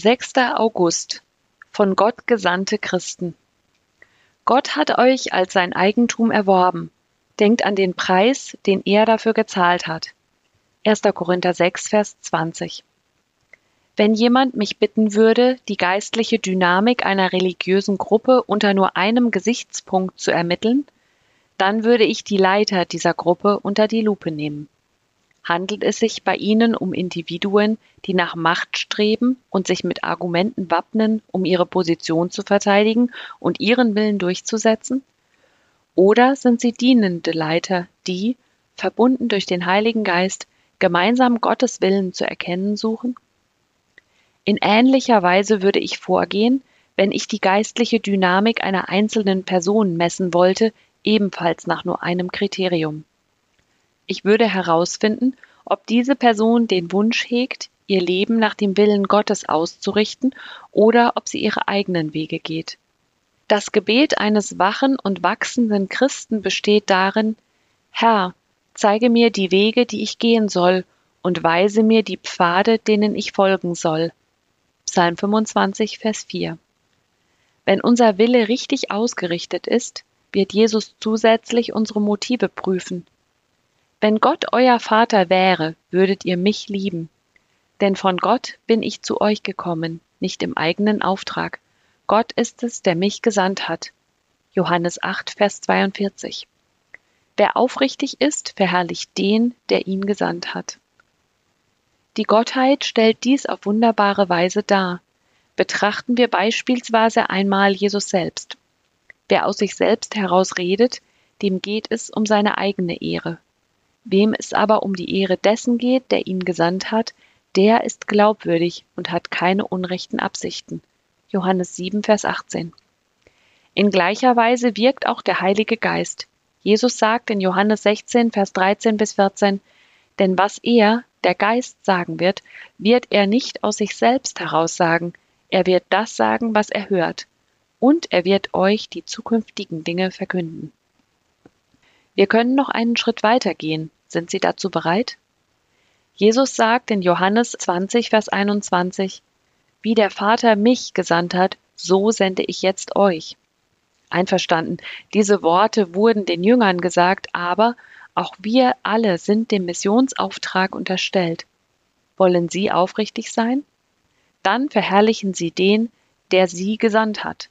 6. August von Gott gesandte Christen. Gott hat euch als sein Eigentum erworben. Denkt an den Preis, den er dafür gezahlt hat. 1. Korinther 6, Vers 20. Wenn jemand mich bitten würde, die geistliche Dynamik einer religiösen Gruppe unter nur einem Gesichtspunkt zu ermitteln, dann würde ich die Leiter dieser Gruppe unter die Lupe nehmen. Handelt es sich bei ihnen um Individuen, die nach Macht streben und sich mit Argumenten wappnen, um ihre Position zu verteidigen und ihren Willen durchzusetzen? Oder sind sie dienende Leiter, die, verbunden durch den Heiligen Geist, gemeinsam Gottes Willen zu erkennen suchen? In ähnlicher Weise würde ich vorgehen, wenn ich die geistliche Dynamik einer einzelnen Person messen wollte, ebenfalls nach nur einem Kriterium. Ich würde herausfinden, ob diese Person den Wunsch hegt, ihr Leben nach dem Willen Gottes auszurichten oder ob sie ihre eigenen Wege geht. Das Gebet eines wachen und wachsenden Christen besteht darin, Herr, zeige mir die Wege, die ich gehen soll, und weise mir die Pfade, denen ich folgen soll. Psalm 25, Vers 4. Wenn unser Wille richtig ausgerichtet ist, wird Jesus zusätzlich unsere Motive prüfen. Wenn Gott euer Vater wäre, würdet ihr mich lieben. Denn von Gott bin ich zu euch gekommen, nicht im eigenen Auftrag. Gott ist es, der mich gesandt hat. Johannes 8, Vers 42. Wer aufrichtig ist, verherrlicht den, der ihn gesandt hat. Die Gottheit stellt dies auf wunderbare Weise dar. Betrachten wir beispielsweise einmal Jesus selbst. Wer aus sich selbst heraus redet, dem geht es um seine eigene Ehre. Wem es aber um die Ehre dessen geht, der ihn gesandt hat, der ist glaubwürdig und hat keine unrechten Absichten. Johannes 7, Vers 18. In gleicher Weise wirkt auch der Heilige Geist. Jesus sagt in Johannes 16, Vers 13 bis 14, denn was er, der Geist, sagen wird, wird er nicht aus sich selbst heraus sagen, er wird das sagen, was er hört, und er wird euch die zukünftigen Dinge verkünden. Wir können noch einen Schritt weiter gehen. Sind Sie dazu bereit? Jesus sagt in Johannes 20, Vers 21, Wie der Vater mich gesandt hat, so sende ich jetzt euch. Einverstanden, diese Worte wurden den Jüngern gesagt, aber auch wir alle sind dem Missionsauftrag unterstellt. Wollen Sie aufrichtig sein? Dann verherrlichen Sie den, der Sie gesandt hat.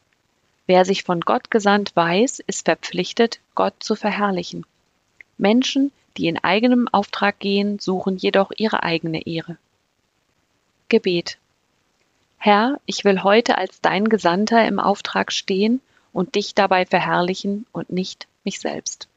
Wer sich von Gott gesandt weiß, ist verpflichtet, Gott zu verherrlichen. Menschen, die in eigenem Auftrag gehen, suchen jedoch ihre eigene Ehre. Gebet. Herr, ich will heute als dein Gesandter im Auftrag stehen und dich dabei verherrlichen und nicht mich selbst.